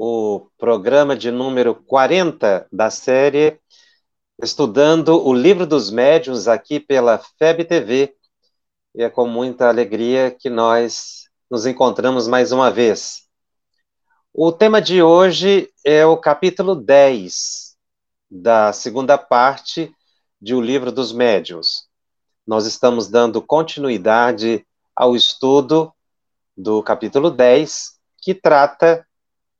o programa de número 40 da série Estudando o Livro dos Médiuns aqui pela FEB TV. E é com muita alegria que nós nos encontramos mais uma vez. O tema de hoje é o capítulo 10 da segunda parte de O Livro dos Médiuns. Nós estamos dando continuidade ao estudo do capítulo 10, que trata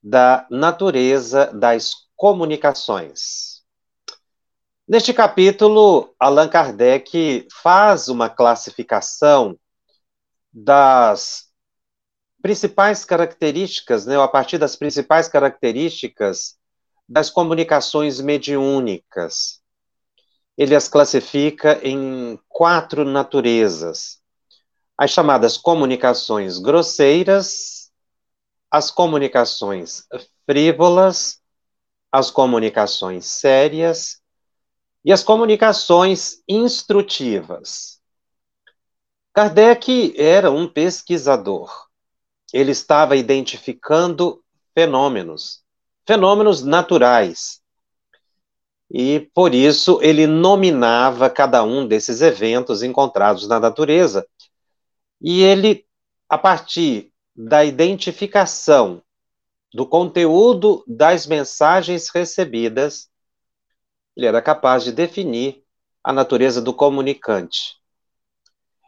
da natureza das comunicações. Neste capítulo, Allan Kardec faz uma classificação das principais características, né, a partir das principais características das comunicações mediúnicas. Ele as classifica em quatro naturezas: as chamadas comunicações grosseiras, as comunicações frívolas, as comunicações sérias e as comunicações instrutivas. Kardec era um pesquisador. Ele estava identificando fenômenos, fenômenos naturais. E por isso ele nominava cada um desses eventos encontrados na natureza. E ele, a partir da identificação do conteúdo das mensagens recebidas, ele era capaz de definir a natureza do comunicante.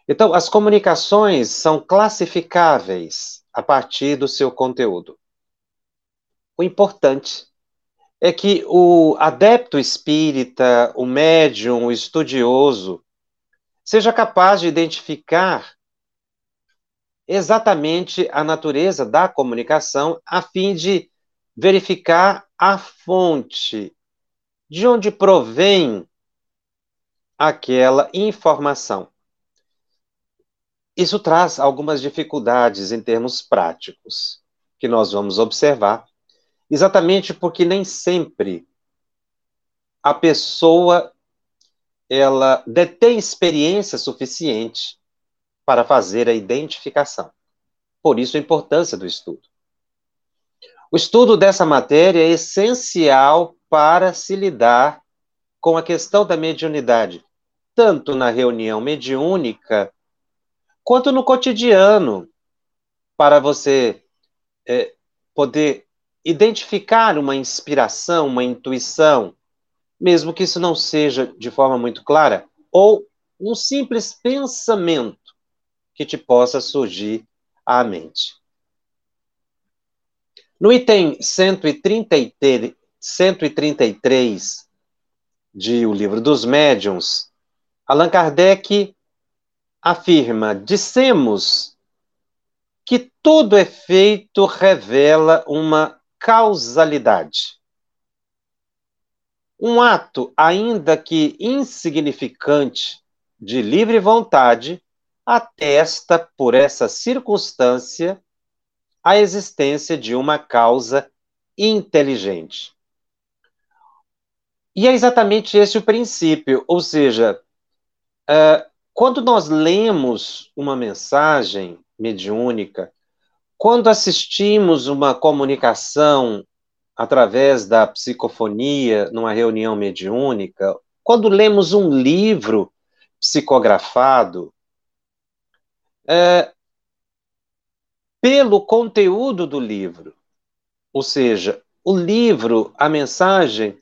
Então, as comunicações são classificáveis a partir do seu conteúdo. O importante é que o adepto espírita, o médium, o estudioso, seja capaz de identificar exatamente a natureza da comunicação, a fim de verificar a fonte, de onde provém aquela informação. Isso traz algumas dificuldades em termos práticos, que nós vamos observar, exatamente porque nem sempre a pessoa ela detém experiência suficiente para fazer a identificação. Por isso a importância do estudo. O estudo dessa matéria é essencial para se lidar com a questão da mediunidade, tanto na reunião mediúnica quanto no cotidiano, para você é, poder identificar uma inspiração, uma intuição, mesmo que isso não seja de forma muito clara, ou um simples pensamento que te possa surgir à mente. No item 133 de O Livro dos Médiuns, Allan Kardec afirma: dissemos que todo efeito revela uma causalidade. Um ato, ainda que insignificante, de livre vontade, atesta, por essa circunstância, a existência de uma causa inteligente. E é exatamente esse o princípio, ou seja, uh, quando nós lemos uma mensagem mediúnica, quando assistimos uma comunicação através da psicofonia numa reunião mediúnica, quando lemos um livro psicografado, é, pelo conteúdo do livro. Ou seja, o livro, a mensagem,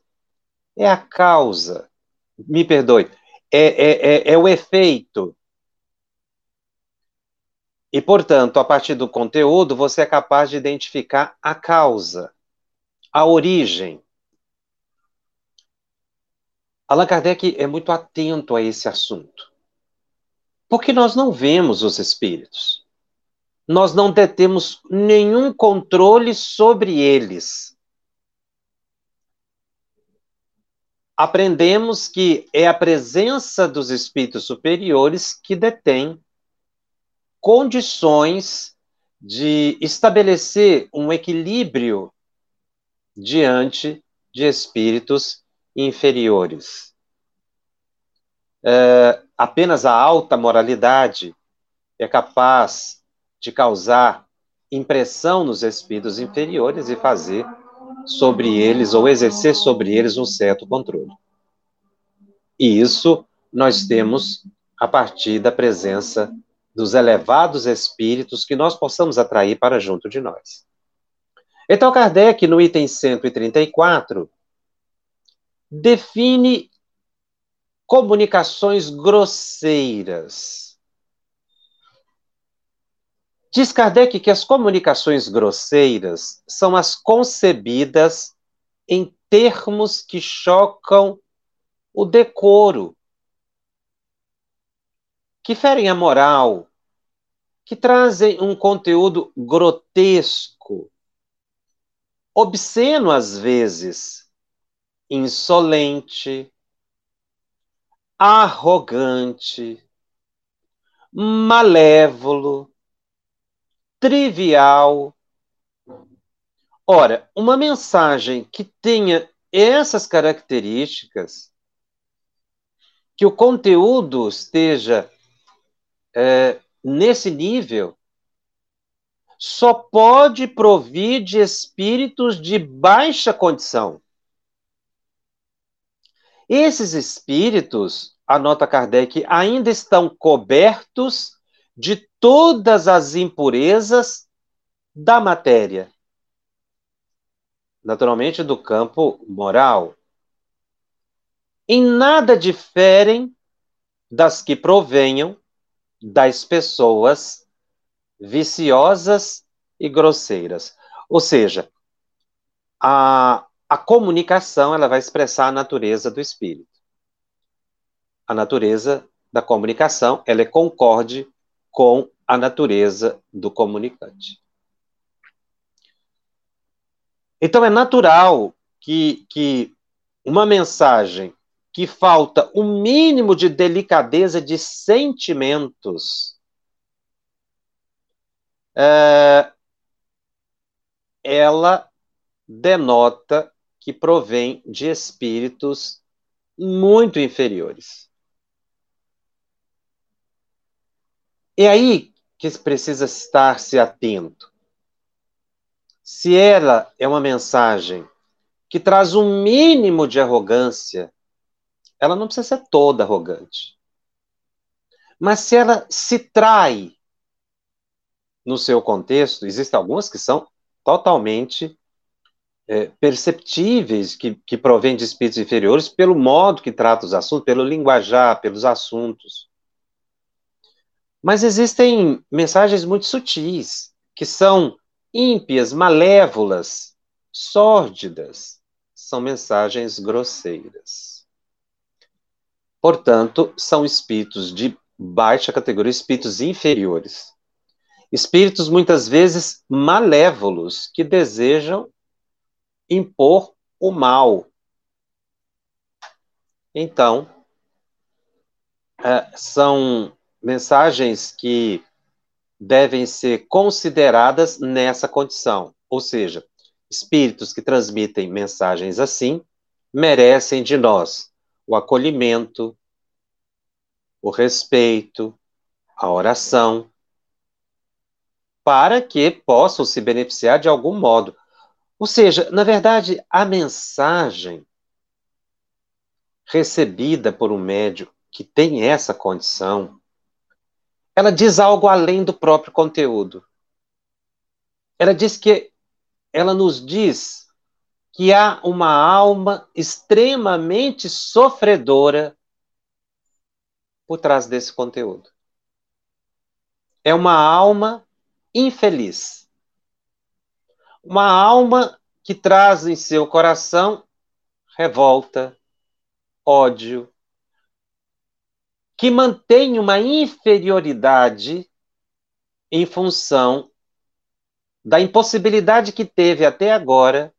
é a causa. Me perdoe, é, é, é, é o efeito. E, portanto, a partir do conteúdo, você é capaz de identificar a causa, a origem. Allan Kardec é muito atento a esse assunto. Porque nós não vemos os espíritos. Nós não detemos nenhum controle sobre eles. aprendemos que é a presença dos espíritos superiores que detém condições de estabelecer um equilíbrio diante de espíritos inferiores. É, apenas a alta moralidade é capaz de causar impressão nos espíritos inferiores e fazer sobre eles ou exercer sobre eles um certo controle. E isso nós temos a partir da presença dos elevados espíritos que nós possamos atrair para junto de nós. Então, Kardec, no item 134, define comunicações grosseiras. Diz Kardec que as comunicações grosseiras são as concebidas em termos que chocam o decoro, que ferem a moral, que trazem um conteúdo grotesco, obsceno às vezes, insolente, arrogante, malévolo, trivial. Ora, uma mensagem que tenha essas características, que o conteúdo esteja é, nesse nível, só pode provir de espíritos de baixa condição. Esses espíritos, anota Kardec, ainda estão cobertos de todas as impurezas da matéria. Naturalmente, do campo moral. Em nada diferem das que provenham das pessoas viciosas e grosseiras. Ou seja, a, a comunicação ela vai expressar a natureza do espírito. A natureza da comunicação ela é concorde com a natureza do comunicante. Então é natural que, que uma mensagem que falta o um mínimo de delicadeza de sentimentos é, ela denota que provém de espíritos muito inferiores. É aí que precisa estar se atento. Se ela é uma mensagem que traz um mínimo de arrogância, ela não precisa ser toda arrogante. Mas se ela se trai no seu contexto, existem algumas que são totalmente é, perceptíveis, que, que provêm de espíritos inferiores, pelo modo que trata os assuntos, pelo linguajar, pelos assuntos. Mas existem mensagens muito sutis, que são ímpias, malévolas, sórdidas. São mensagens grosseiras. Portanto, são espíritos de baixa categoria, espíritos inferiores. Espíritos muitas vezes malévolos, que desejam impor o mal. Então, é, são mensagens que devem ser consideradas nessa condição. Ou seja, espíritos que transmitem mensagens assim merecem de nós o acolhimento, o respeito, a oração, para que possam se beneficiar de algum modo. Ou seja, na verdade, a mensagem recebida por um médium que tem essa condição ela diz algo além do próprio conteúdo. Ela diz que ela nos diz que há uma alma extremamente sofredora por trás desse conteúdo. É uma alma infeliz. Uma alma que traz em seu coração revolta, ódio, que mantém uma inferioridade em função da impossibilidade que teve até agora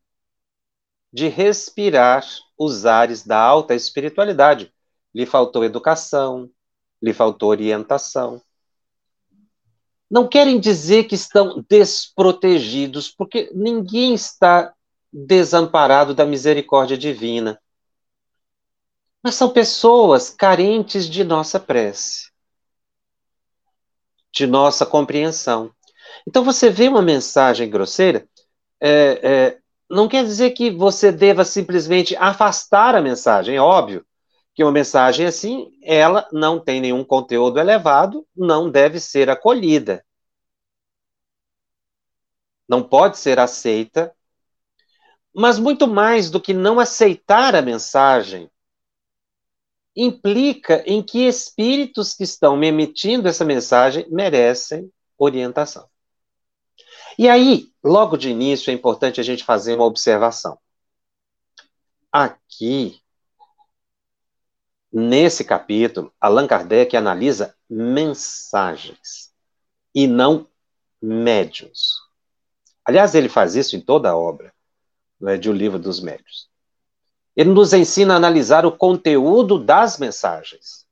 de respirar os ares da alta espiritualidade. Lhe faltou educação, lhe faltou orientação. Não querem dizer que estão desprotegidos, porque ninguém está desamparado da misericórdia divina. Mas são pessoas carentes de nossa prece, de nossa compreensão. Então você vê uma mensagem grosseira, é, é, não quer dizer que você deva simplesmente afastar a mensagem, é óbvio que uma mensagem assim, ela não tem nenhum conteúdo elevado, não deve ser acolhida. Não pode ser aceita, mas muito mais do que não aceitar a mensagem, implica em que espíritos que estão me emitindo essa mensagem merecem orientação. E aí, logo de início, é importante a gente fazer uma observação. Aqui, nesse capítulo, Allan Kardec analisa mensagens e não médiums. Aliás, ele faz isso em toda a obra né, de O Livro dos Médios. Ele nos ensina a analisar o conteúdo das mensagens.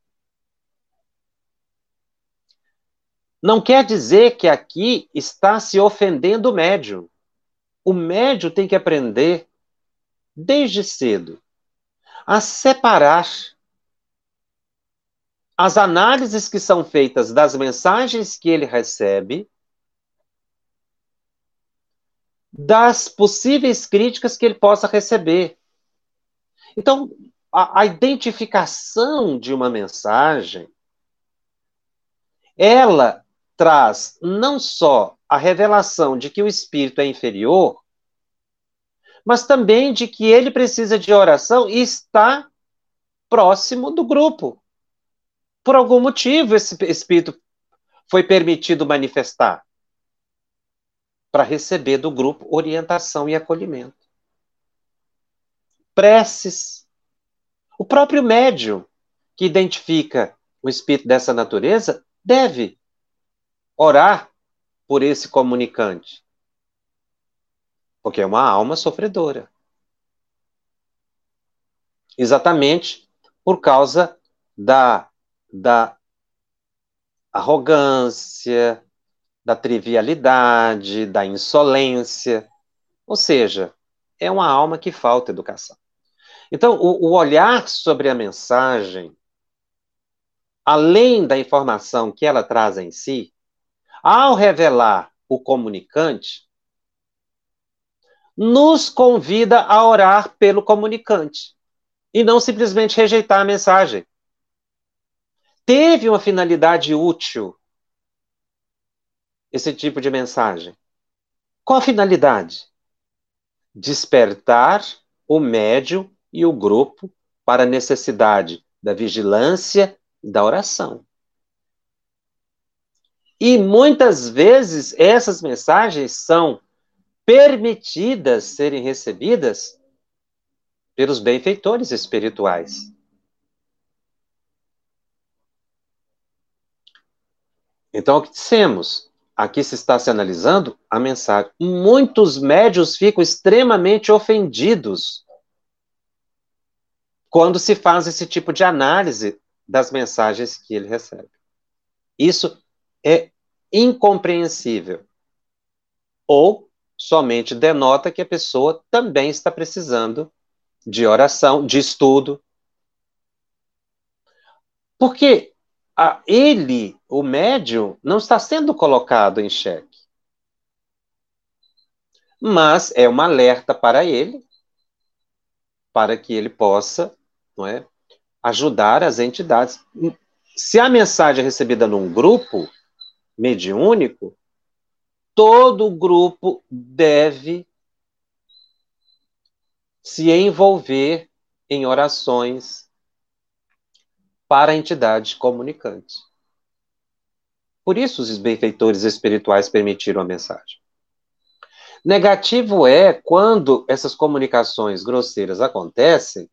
Não quer dizer que aqui está se ofendendo o médium. O médium tem que aprender, desde cedo, a separar as análises que são feitas das mensagens que ele recebe das possíveis críticas que ele possa receber. Então, a, a identificação de uma mensagem, ela traz não só a revelação de que o espírito é inferior, mas também de que ele precisa de oração e está próximo do grupo. Por algum motivo, esse espírito foi permitido manifestar para receber do grupo orientação e acolhimento. Preces. O próprio médium que identifica o espírito dessa natureza deve orar por esse comunicante. Porque é uma alma sofredora. Exatamente por causa da, da arrogância, da trivialidade, da insolência. Ou seja, é uma alma que falta educação. Então, o, o olhar sobre a mensagem, além da informação que ela traz em si, ao revelar o comunicante, nos convida a orar pelo comunicante e não simplesmente rejeitar a mensagem. Teve uma finalidade útil esse tipo de mensagem. Qual a finalidade? Despertar o médium e o grupo para a necessidade da vigilância e da oração. E muitas vezes essas mensagens são permitidas serem recebidas pelos benfeitores espirituais. Então, o que dissemos? Aqui se está se analisando a mensagem. Muitos médios ficam extremamente ofendidos quando se faz esse tipo de análise das mensagens que ele recebe. Isso é incompreensível. Ou somente denota que a pessoa também está precisando de oração, de estudo. Porque a, ele, o médium, não está sendo colocado em xeque. Mas é um alerta para ele, para que ele possa não é, ajudar as entidades. Se a mensagem é recebida num grupo, mediúnico, todo o grupo deve se envolver em orações para a entidade comunicante. Por isso os benfeitores espirituais permitiram a mensagem. Negativo é quando essas comunicações grosseiras acontecem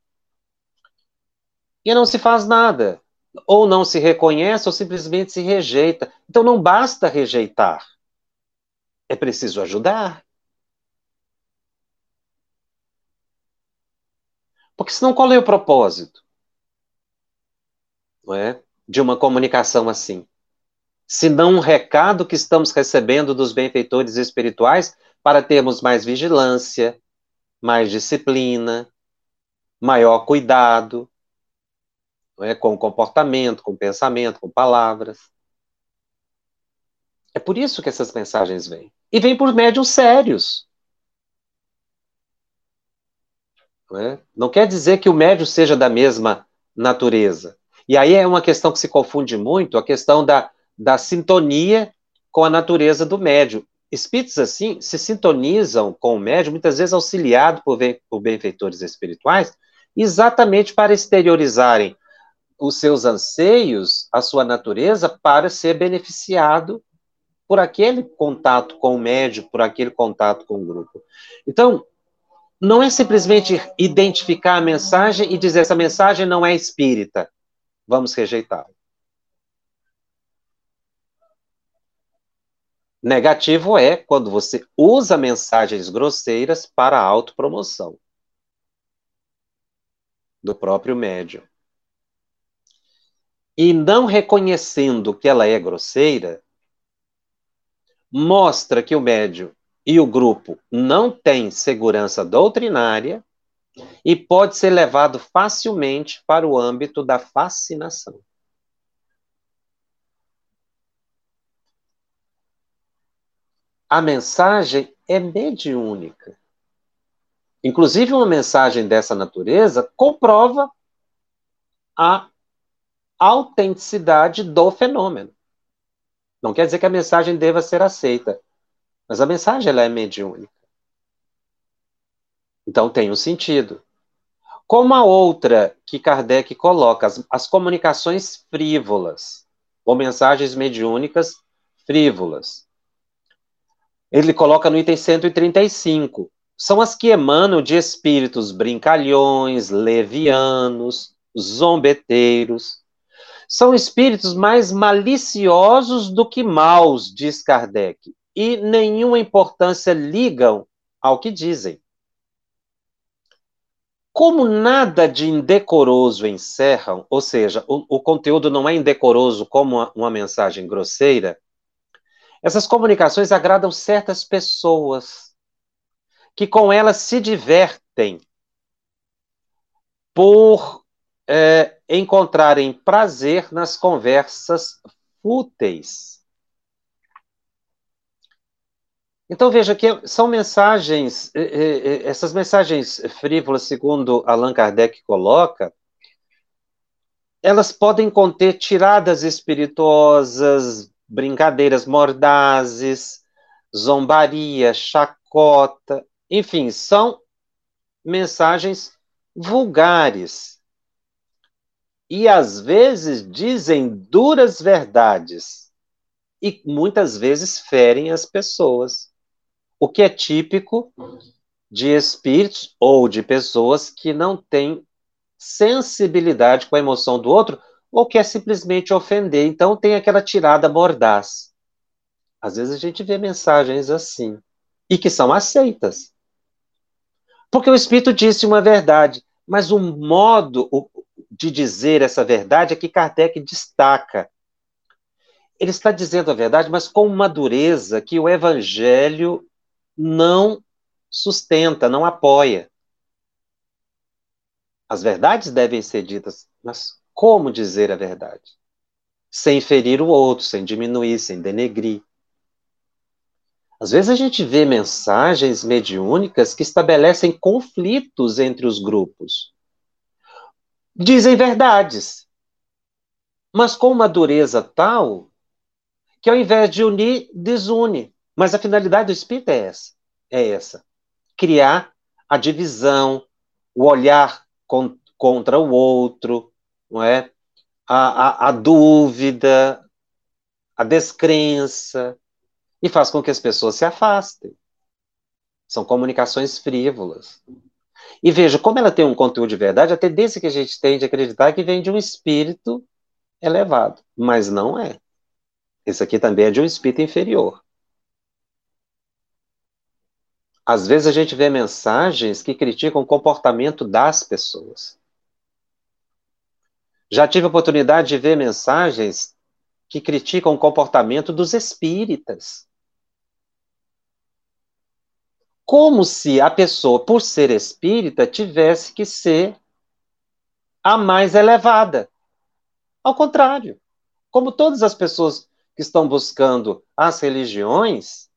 e não se faz nada ou não se reconhece ou simplesmente se rejeita. Então não basta rejeitar. É preciso ajudar. Porque senão qual é o propósito? Não é? De uma comunicação assim. Se não um recado que estamos recebendo dos benfeitores espirituais para termos mais vigilância, mais disciplina, maior cuidado é? com o comportamento, com o pensamento, com palavras. É por isso que essas mensagens vêm. E vêm por médios sérios. Não, é? não quer dizer que o médio seja da mesma natureza. E aí é uma questão que se confunde muito, a questão da, da sintonia com a natureza do médio. Espíritos assim se sintonizam com o médio, muitas vezes auxiliado por, por benfeitores espirituais, exatamente para exteriorizarem os seus anseios, a sua natureza, para ser beneficiado por aquele contato com o médio, por aquele contato com o grupo. Então, não é simplesmente identificar a mensagem e dizer essa mensagem não é espírita, vamos rejeitá-la. Negativo é quando você usa mensagens grosseiras para a autopromoção do próprio médium. E não reconhecendo que ela é grosseira, mostra que o médium e o grupo não têm segurança doutrinária e pode ser levado facilmente para o âmbito da fascinação. A mensagem é mediúnica. Inclusive, uma mensagem dessa natureza comprova a autenticidade do fenômeno. Não quer dizer que a mensagem deva ser aceita, mas a mensagem ela é mediúnica. Então tem um sentido. Como a outra que Kardec coloca, as, as comunicações frívolas, ou mensagens mediúnicas frívolas. Ele coloca no item 135. São as que emanam de espíritos brincalhões, levianos, zombeteiros. São espíritos mais maliciosos do que maus, diz Kardec, e nenhuma importância ligam ao que dizem. Como nada de indecoroso encerram, ou seja, o, o conteúdo não é indecoroso como uma, uma mensagem grosseira, essas comunicações agradam certas pessoas que com elas se divertem por é, encontrarem prazer nas conversas fúteis. Então veja que são mensagens, essas mensagens frívolas, segundo Allan Kardec coloca, elas podem conter tiradas espirituosas, brincadeiras mordazes, zombaria, chacota, enfim, são mensagens vulgares. E às vezes dizem duras verdades e muitas vezes ferem as pessoas, o que é típico de espíritos ou de pessoas que não têm sensibilidade com a emoção do outro ou quer simplesmente ofender. Então tem aquela tirada mordaz. Às vezes a gente vê mensagens assim e que são aceitas. Porque o Espírito disse uma verdade, mas o modo de dizer essa verdade é que Kardec destaca. Ele está dizendo a verdade, mas com uma dureza que o Evangelho não sustenta, não apoia. As verdades devem ser ditas, mas como dizer a verdade, sem ferir o outro, sem diminuir, sem denegrir. Às vezes a gente vê mensagens mediúnicas que estabelecem conflitos entre os grupos. Dizem verdades, mas com uma dureza tal que ao invés de unir, desune. Mas a finalidade do espírito é essa, é essa: criar a divisão, o olhar con contra o outro, não é? A, a, a dúvida, a descrença, e faz com que as pessoas se afastem. São comunicações frívolas. E veja, como ela tem um conteúdo de verdade, a tendência que a gente tem de acreditar que vem de um espírito elevado, mas não é. Esse aqui também é de um espírito inferior. Às vezes a gente vê mensagens que criticam o comportamento das pessoas. Já tive oportunidade de ver mensagens que criticam o comportamento dos espíritas. Como se a pessoa, por ser espírita, tivesse que ser a mais elevada. Ao contrário, como todas as pessoas que estão buscando as religiões,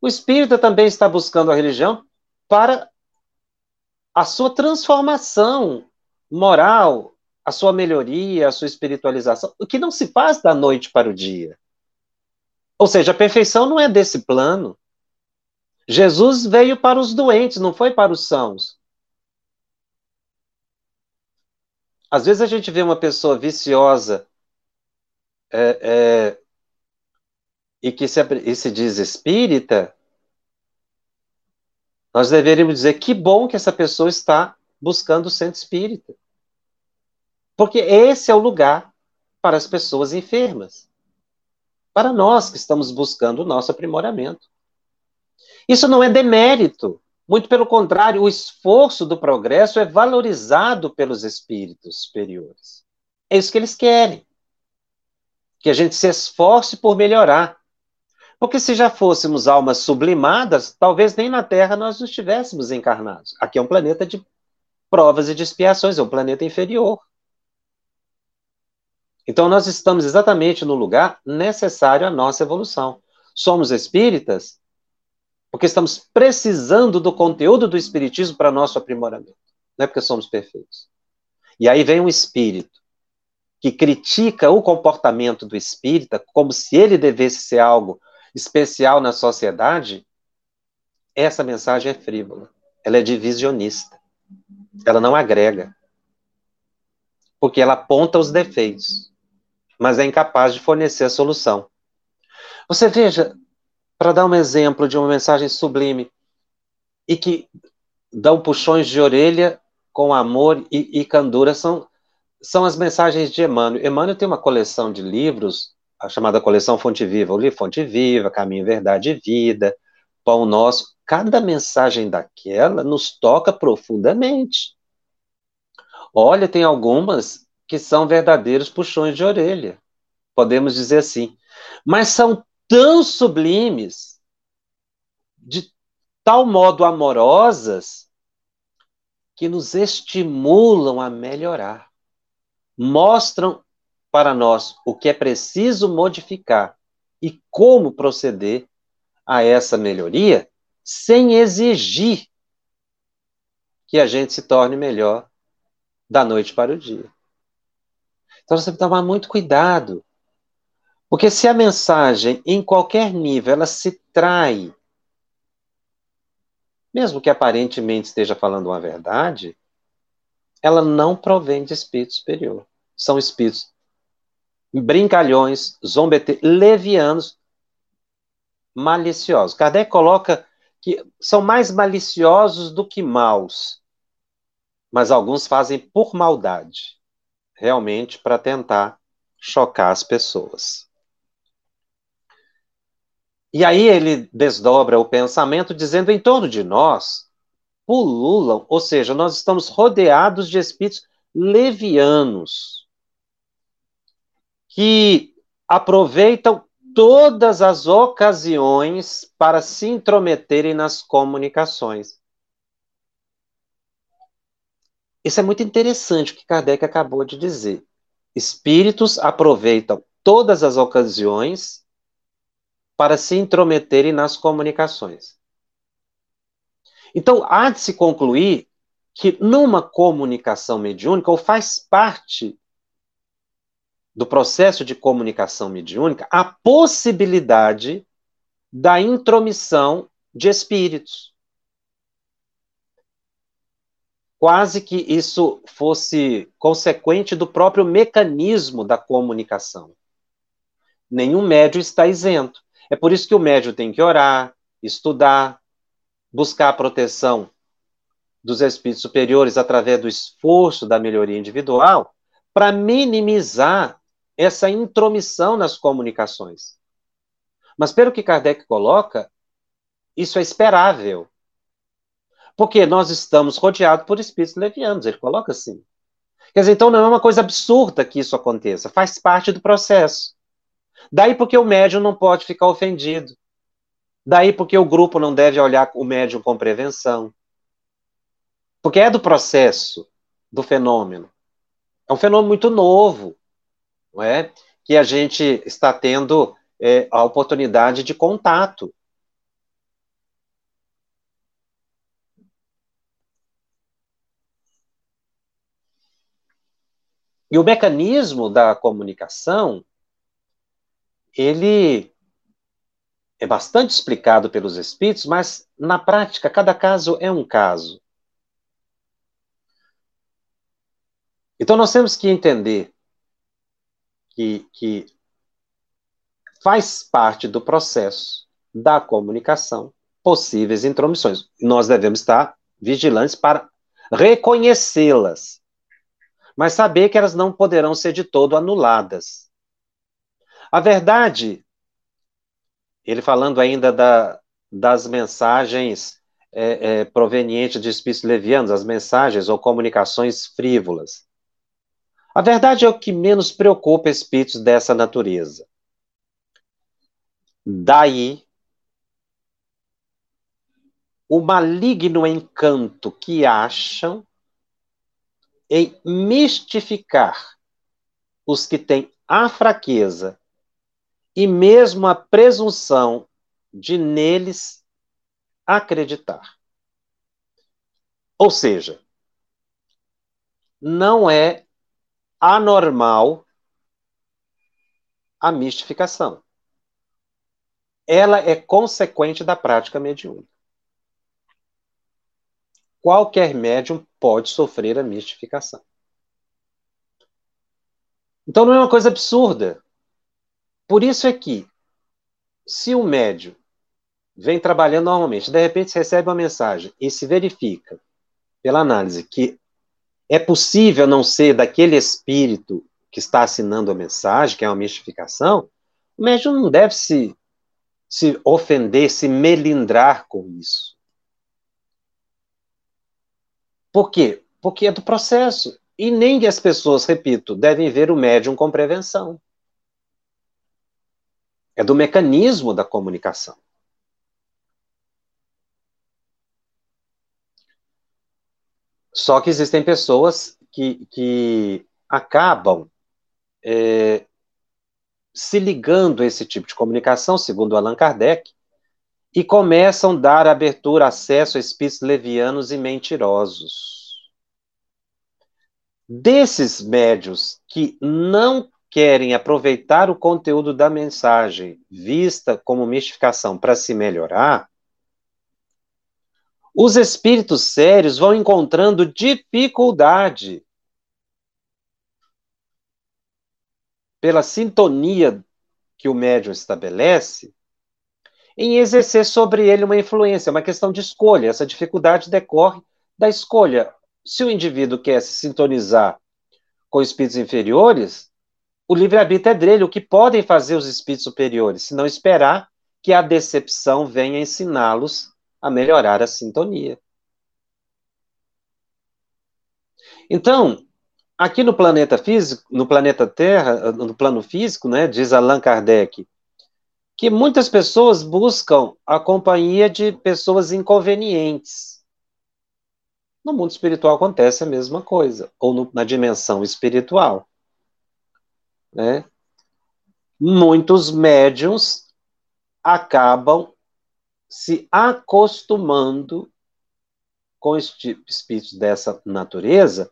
o espírita também está buscando a religião para a sua transformação moral, a sua melhoria, a sua espiritualização, o que não se faz da noite para o dia. Ou seja, a perfeição não é desse plano. Jesus veio para os doentes, não foi para os sãos. Às vezes a gente vê uma pessoa viciosa é, é, e que se, e se diz espírita, nós deveríamos dizer que bom que essa pessoa está buscando o centro espírita. Porque esse é o lugar para as pessoas enfermas. Para nós que estamos buscando o nosso aprimoramento. Isso não é demérito. Muito pelo contrário, o esforço do progresso é valorizado pelos espíritos superiores. É isso que eles querem. Que a gente se esforce por melhorar. Porque se já fôssemos almas sublimadas, talvez nem na Terra nós não estivéssemos encarnados. Aqui é um planeta de provas e de expiações, é um planeta inferior. Então nós estamos exatamente no lugar necessário à nossa evolução. Somos espíritas porque estamos precisando do conteúdo do espiritismo para nosso aprimoramento. Não é porque somos perfeitos. E aí vem um espírito que critica o comportamento do espírita como se ele devesse ser algo especial na sociedade. Essa mensagem é frívola. Ela é divisionista. Ela não agrega. Porque ela aponta os defeitos, mas é incapaz de fornecer a solução. Você veja, para dar um exemplo de uma mensagem sublime e que dão puxões de orelha com amor e, e candura, são, são as mensagens de Emmanuel. Emmanuel tem uma coleção de livros, a chamada coleção Fonte Viva, o livro Fonte Viva, Caminho, Verdade e Vida, Pão Nosso. Cada mensagem daquela nos toca profundamente. Olha, tem algumas que são verdadeiros puxões de orelha, podemos dizer assim. Mas são tão sublimes, de tal modo amorosas, que nos estimulam a melhorar. Mostram para nós o que é preciso modificar e como proceder a essa melhoria sem exigir que a gente se torne melhor da noite para o dia. Então você tem que tomar muito cuidado porque se a mensagem, em qualquer nível, ela se trai, mesmo que aparentemente esteja falando uma verdade, ela não provém de espírito superior. São espíritos brincalhões, zombete, levianos, maliciosos. Kardec coloca que são mais maliciosos do que maus, mas alguns fazem por maldade, realmente para tentar chocar as pessoas. E aí ele desdobra o pensamento dizendo: em torno de nós pululam, ou seja, nós estamos rodeados de espíritos levianos que aproveitam todas as ocasiões para se intrometerem nas comunicações. Isso é muito interessante o que Kardec acabou de dizer. Espíritos aproveitam todas as ocasiões para se intrometerem nas comunicações. Então, há de se concluir que numa comunicação mediúnica, ou faz parte do processo de comunicação mediúnica, a possibilidade da intromissão de espíritos. Quase que isso fosse consequente do próprio mecanismo da comunicação. Nenhum médio está isento. É por isso que o médium tem que orar, estudar, buscar a proteção dos espíritos superiores através do esforço da melhoria individual, para minimizar essa intromissão nas comunicações. Mas pelo que Kardec coloca, isso é esperável. Porque nós estamos rodeados por espíritos levianos, ele coloca assim. Quer dizer, então não é uma coisa absurda que isso aconteça, faz parte do processo. Daí porque o médium não pode ficar ofendido. Daí porque o grupo não deve olhar o médium com prevenção. Porque é do processo, do fenômeno. É um fenômeno muito novo, não é? Que a gente está tendo é, a oportunidade de contato. E o mecanismo da comunicação, ele é bastante explicado pelos espíritos, mas na prática, cada caso é um caso. Então nós temos que entender que, que faz parte do processo da comunicação possíveis intromissões. Nós devemos estar vigilantes para reconhecê-las mas saber que elas não poderão ser de todo anuladas. A verdade, ele falando ainda da, das mensagens é, é, provenientes de espíritos levianos, as mensagens ou comunicações frívolas. A verdade é o que menos preocupa espíritos dessa natureza. Daí o maligno encanto que acham em mistificar os que têm a fraqueza e mesmo a presunção de neles acreditar. Ou seja, não é anormal a mistificação. Ela é consequente da prática mediúnica qualquer médium pode sofrer a mistificação. Então não é uma coisa absurda. Por isso é que, se o médium vem trabalhando normalmente, de repente recebe uma mensagem e se verifica, pela análise, que é possível não ser daquele espírito que está assinando a mensagem, que é uma mistificação, o médium não deve se, se ofender, se melindrar com isso. Por quê? Porque é do processo. E nem as pessoas, repito, devem ver o médium com prevenção. É do mecanismo da comunicação. Só que existem pessoas que, que acabam é, se ligando a esse tipo de comunicação, segundo Allan Kardec, e começam a dar abertura, acesso a espíritos levianos e mentirosos. Desses médios que não querem aproveitar o conteúdo da mensagem vista como mistificação para se melhorar, os espíritos sérios vão encontrando dificuldade pela sintonia que o médium estabelece em exercer sobre ele uma influência, uma questão de escolha. Essa dificuldade decorre da escolha. Se o indivíduo quer se sintonizar com espíritos inferiores, o livre-arbítrio é dele. O que podem fazer os espíritos superiores, se não esperar que a decepção venha ensiná-los a melhorar a sintonia. Então, aqui no planeta físico, no planeta Terra, no plano físico, né, diz Allan Kardec, que muitas pessoas buscam a companhia de pessoas inconvenientes. No mundo espiritual acontece a mesma coisa, ou no, na dimensão espiritual. Né? Muitos médiums acabam se acostumando com espíritos dessa natureza,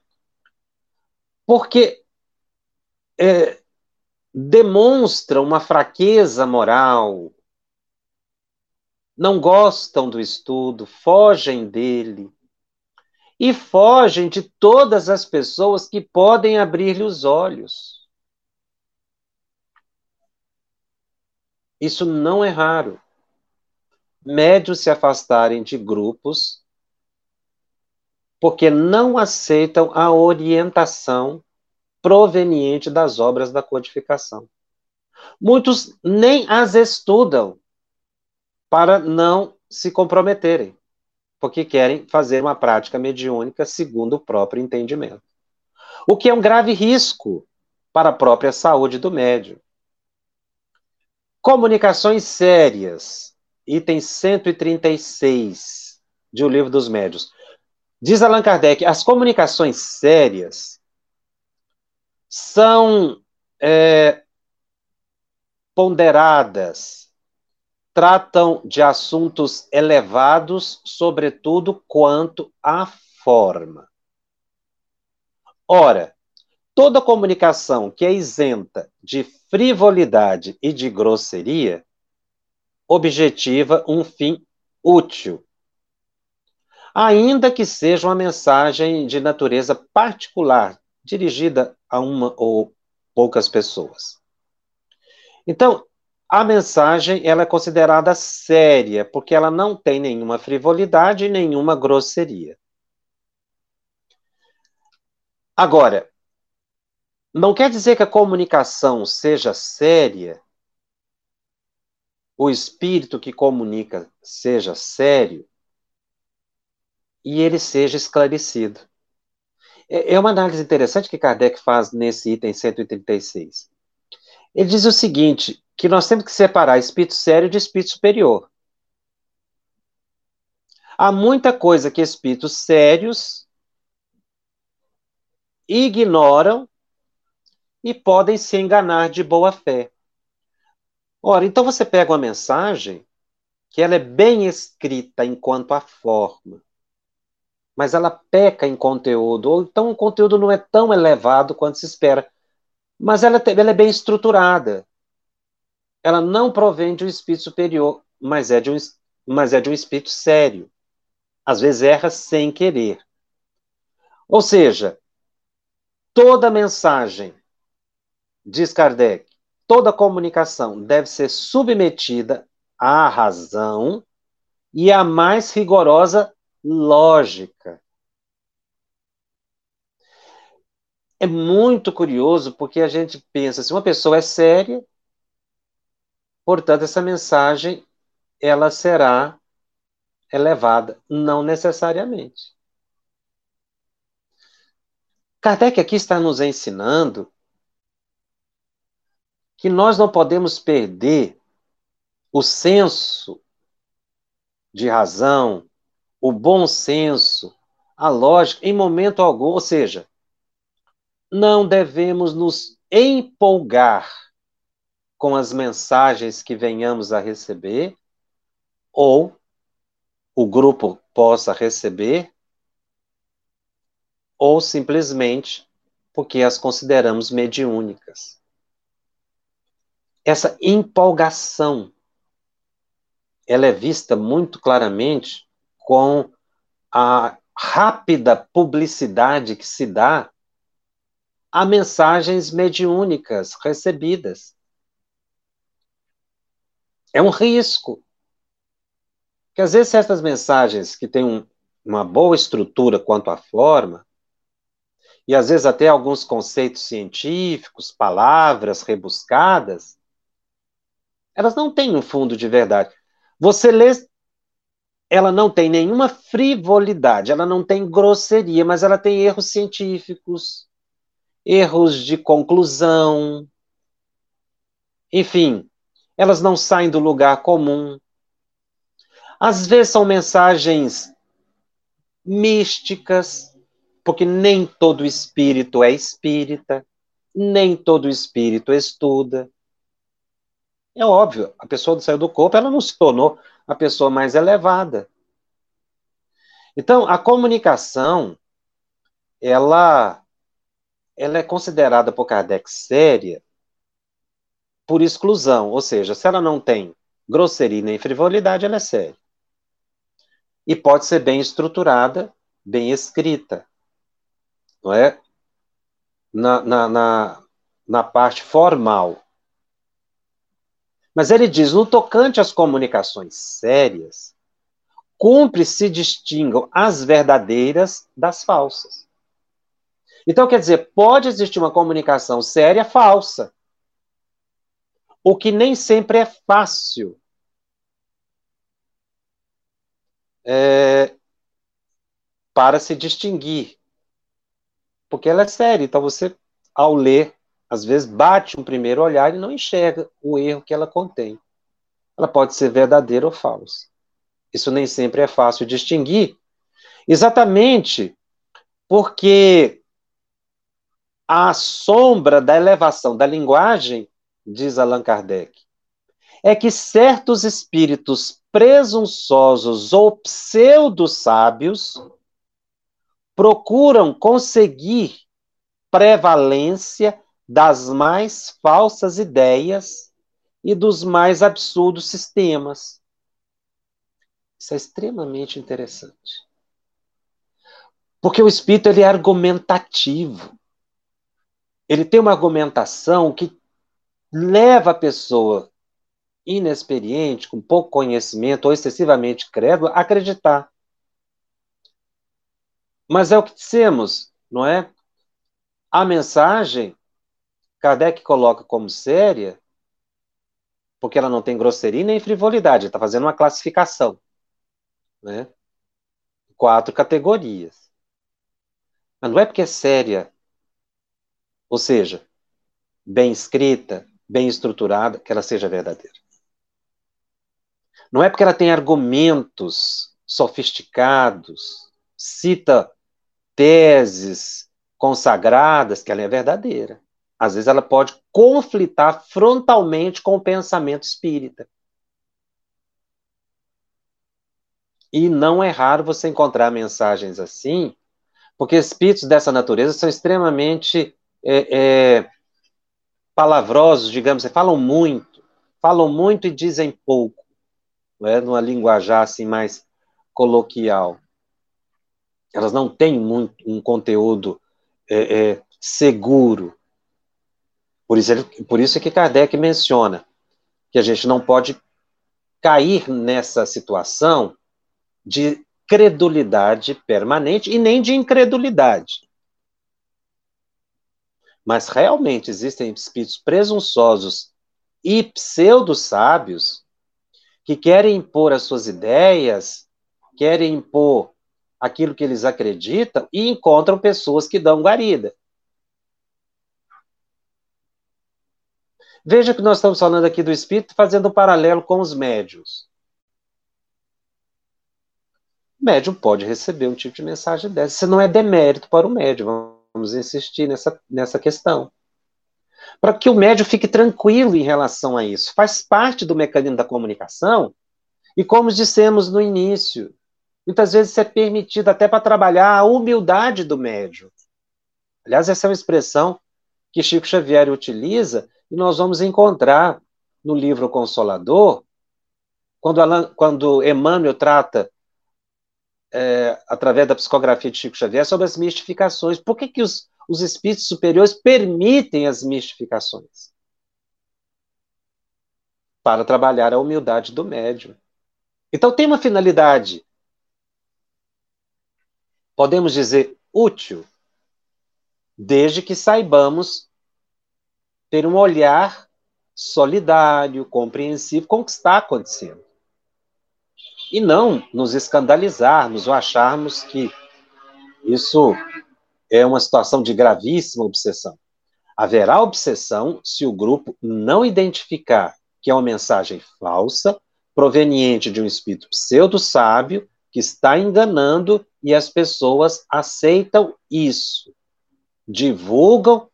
porque é, demonstram uma fraqueza moral, não gostam do estudo, fogem dele. E fogem de todas as pessoas que podem abrir-lhe os olhos. Isso não é raro. Médios se afastarem de grupos porque não aceitam a orientação proveniente das obras da codificação. Muitos nem as estudam para não se comprometerem, porque querem fazer uma prática mediúnica segundo o próprio entendimento. O que é um grave risco para a própria saúde do médium. Comunicações sérias, item 136 de O Livro dos Médios. Diz Allan Kardec: as comunicações sérias são é, ponderadas, tratam de assuntos elevados, sobretudo quanto à forma. Ora, toda comunicação que é isenta de frivolidade e de grosseria objetiva um fim útil. Ainda que seja uma mensagem de natureza particular, dirigida a uma ou poucas pessoas. Então, a mensagem ela é considerada séria, porque ela não tem nenhuma frivolidade e nenhuma grosseria. Agora, não quer dizer que a comunicação seja séria, o espírito que comunica seja sério e ele seja esclarecido. É, é uma análise interessante que Kardec faz nesse item 136. Ele diz o seguinte, que nós temos que separar espírito sério de espírito superior. Há muita coisa que espíritos sérios ignoram e podem se enganar de boa fé. Ora, então você pega uma mensagem que ela é bem escrita enquanto a forma, mas ela peca em conteúdo, ou então o conteúdo não é tão elevado quanto se espera, mas ela, ela é bem estruturada. Ela não provém de um espírito superior, mas é de um, mas é de um espírito sério. Às vezes erra sem querer. Ou seja, toda mensagem diz Kardec, toda comunicação deve ser submetida à razão e à mais rigorosa lógica. É muito curioso porque a gente pensa, se uma pessoa é séria, portanto, essa mensagem ela será elevada. Não necessariamente. Kardec aqui está nos ensinando que nós não podemos perder o senso de razão, o bom senso, a lógica, em momento algum. Ou seja, não devemos nos empolgar com as mensagens que venhamos a receber, ou o grupo possa receber, ou simplesmente porque as consideramos mediúnicas essa empolgação ela é vista muito claramente com a rápida publicidade que se dá a mensagens mediúnicas recebidas. É um risco. Que às vezes essas mensagens que têm um, uma boa estrutura quanto à forma, e às vezes até alguns conceitos científicos, palavras rebuscadas, elas não têm um fundo de verdade. Você lê, ela não tem nenhuma frivolidade, ela não tem grosseria, mas ela tem erros científicos, erros de conclusão. Enfim, elas não saem do lugar comum. Às vezes são mensagens místicas, porque nem todo espírito é espírita, nem todo espírito estuda. É óbvio, a pessoa saiu do corpo, ela não se tornou a pessoa mais elevada. Então, a comunicação, ela, ela é considerada por Kardec séria por exclusão, ou seja, se ela não tem grosseria nem frivolidade, ela é séria. E pode ser bem estruturada, bem escrita, não é? Na, na, na, na parte formal. Mas ele diz: no tocante às comunicações sérias, cumpre se distingam as verdadeiras das falsas. Então, quer dizer, pode existir uma comunicação séria falsa, o que nem sempre é fácil. é, para se distinguir. Porque ela é séria, então você, ao ler, às vezes bate um primeiro olhar e não enxerga o erro que ela contém. Ela pode ser verdadeira ou falsa. Isso nem sempre é fácil distinguir, exatamente porque a sombra da elevação da linguagem, diz Allan Kardec, é que certos espíritos presunçosos ou pseudo-sábios procuram conseguir prevalência das mais falsas ideias e dos mais absurdos sistemas. Isso é extremamente interessante. Porque o espírito ele é argumentativo. Ele tem uma argumentação que leva a pessoa inexperiente, com pouco conhecimento ou excessivamente crédula, a acreditar. Mas é o que dissemos, não é? A mensagem, Kardec coloca como séria, porque ela não tem grosseria nem frivolidade, está fazendo uma classificação. Né? Quatro categorias. Mas não é porque é séria, ou seja, bem escrita, bem estruturada, que ela seja verdadeira. Não é porque ela tem argumentos sofisticados, cita teses consagradas, que ela é verdadeira. Às vezes ela pode conflitar frontalmente com o pensamento espírita. E não é raro você encontrar mensagens assim, porque espíritos dessa natureza são extremamente é, é, palavrosos, digamos, falam muito, falam muito e dizem pouco, não é? numa linguajar assim mais coloquial elas não têm muito um conteúdo é, é, seguro. Por isso, ele, por isso é que Kardec menciona que a gente não pode cair nessa situação de credulidade permanente e nem de incredulidade. Mas realmente existem espíritos presunçosos e pseudo-sábios que querem impor as suas ideias, querem impor aquilo que eles acreditam e encontram pessoas que dão guarida. Veja que nós estamos falando aqui do espírito fazendo um paralelo com os médios. O médium pode receber um tipo de mensagem dessa. Isso não é demérito para o médium. Vamos insistir nessa, nessa questão. Para que o médium fique tranquilo em relação a isso. Faz parte do mecanismo da comunicação. E como dissemos no início, Muitas vezes é permitido até para trabalhar a humildade do médium. Aliás, essa é uma expressão que Chico Xavier utiliza e nós vamos encontrar no livro Consolador, quando, Alan, quando Emmanuel trata, é, através da psicografia de Chico Xavier, sobre as mistificações. Por que, que os, os espíritos superiores permitem as mistificações? Para trabalhar a humildade do médium. Então tem uma finalidade podemos dizer útil, desde que saibamos ter um olhar solidário, compreensivo com o que está acontecendo. E não nos escandalizarmos ou acharmos que isso é uma situação de gravíssima obsessão. Haverá obsessão se o grupo não identificar que é uma mensagem falsa, proveniente de um espírito pseudo-sábio, que está enganando e as pessoas aceitam isso. Divulgam,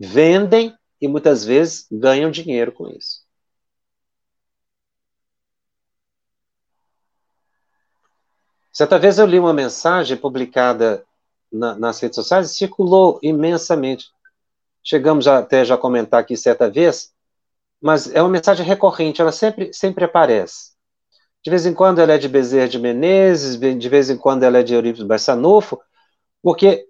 vendem e muitas vezes ganham dinheiro com isso. Certa vez eu li uma mensagem publicada na, nas redes sociais e circulou imensamente. Chegamos até já a comentar aqui certa vez, mas é uma mensagem recorrente, ela sempre, sempre aparece. De vez em quando ela é de Bezerra de Menezes, de vez em quando ela é de Eurípides Barçanufo, porque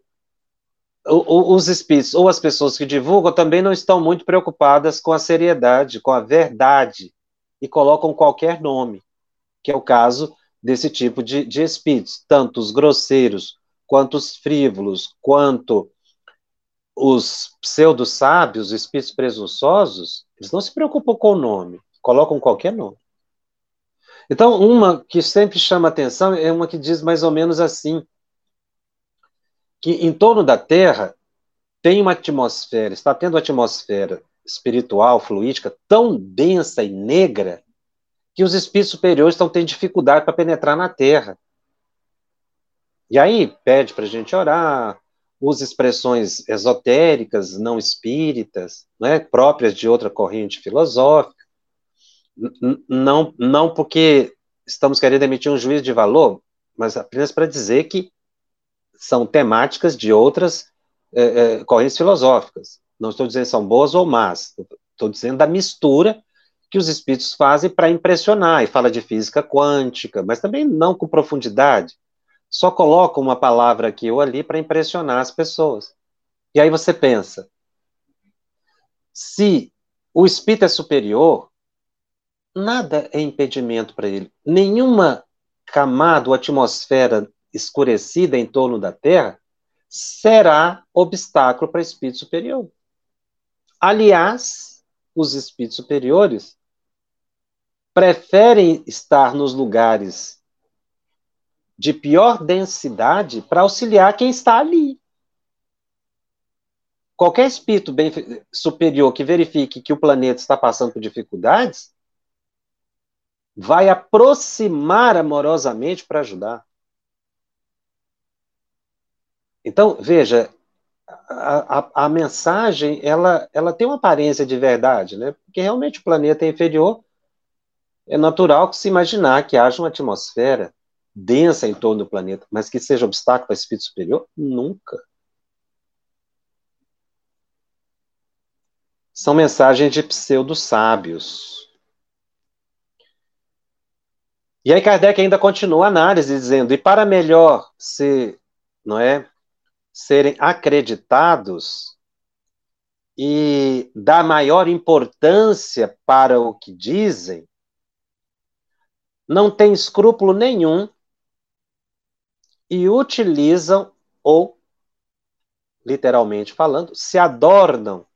os espíritos ou as pessoas que divulgam também não estão muito preocupadas com a seriedade, com a verdade, e colocam qualquer nome, que é o caso desse tipo de, de espíritos, tanto os grosseiros, quanto os frívolos, quanto os pseudo-sábios, os espíritos presunçosos, eles não se preocupam com o nome, colocam qualquer nome. Então, uma que sempre chama atenção é uma que diz mais ou menos assim: que em torno da Terra tem uma atmosfera, está tendo uma atmosfera espiritual, fluídica, tão densa e negra, que os espíritos superiores estão tendo dificuldade para penetrar na Terra. E aí pede para a gente orar, usa expressões esotéricas, não espíritas, né, próprias de outra corrente filosófica, não, não porque estamos querendo emitir um juízo de valor, mas apenas para dizer que são temáticas de outras é, é, correntes filosóficas. Não estou dizendo são boas ou más, estou dizendo da mistura que os espíritos fazem para impressionar, e fala de física quântica, mas também não com profundidade. Só coloca uma palavra aqui ou ali para impressionar as pessoas. E aí você pensa: se o espírito é superior, nada é impedimento para ele. Nenhuma camada ou atmosfera escurecida em torno da Terra será obstáculo para espírito superior. Aliás, os espíritos superiores preferem estar nos lugares de pior densidade para auxiliar quem está ali. Qualquer espírito bem superior que verifique que o planeta está passando por dificuldades, vai aproximar amorosamente para ajudar. Então, veja, a, a, a, mensagem, ela, ela tem uma aparência de verdade, né? Porque realmente o planeta é inferior, é natural que se imaginar que haja uma atmosfera densa em torno do planeta, mas que seja obstáculo para o espírito superior? Nunca. São mensagens de pseudo-sábios. E aí Kardec ainda continua a análise, dizendo, e para melhor ser, não é, serem acreditados e dar maior importância para o que dizem, não tem escrúpulo nenhum e utilizam ou, literalmente falando, se adornam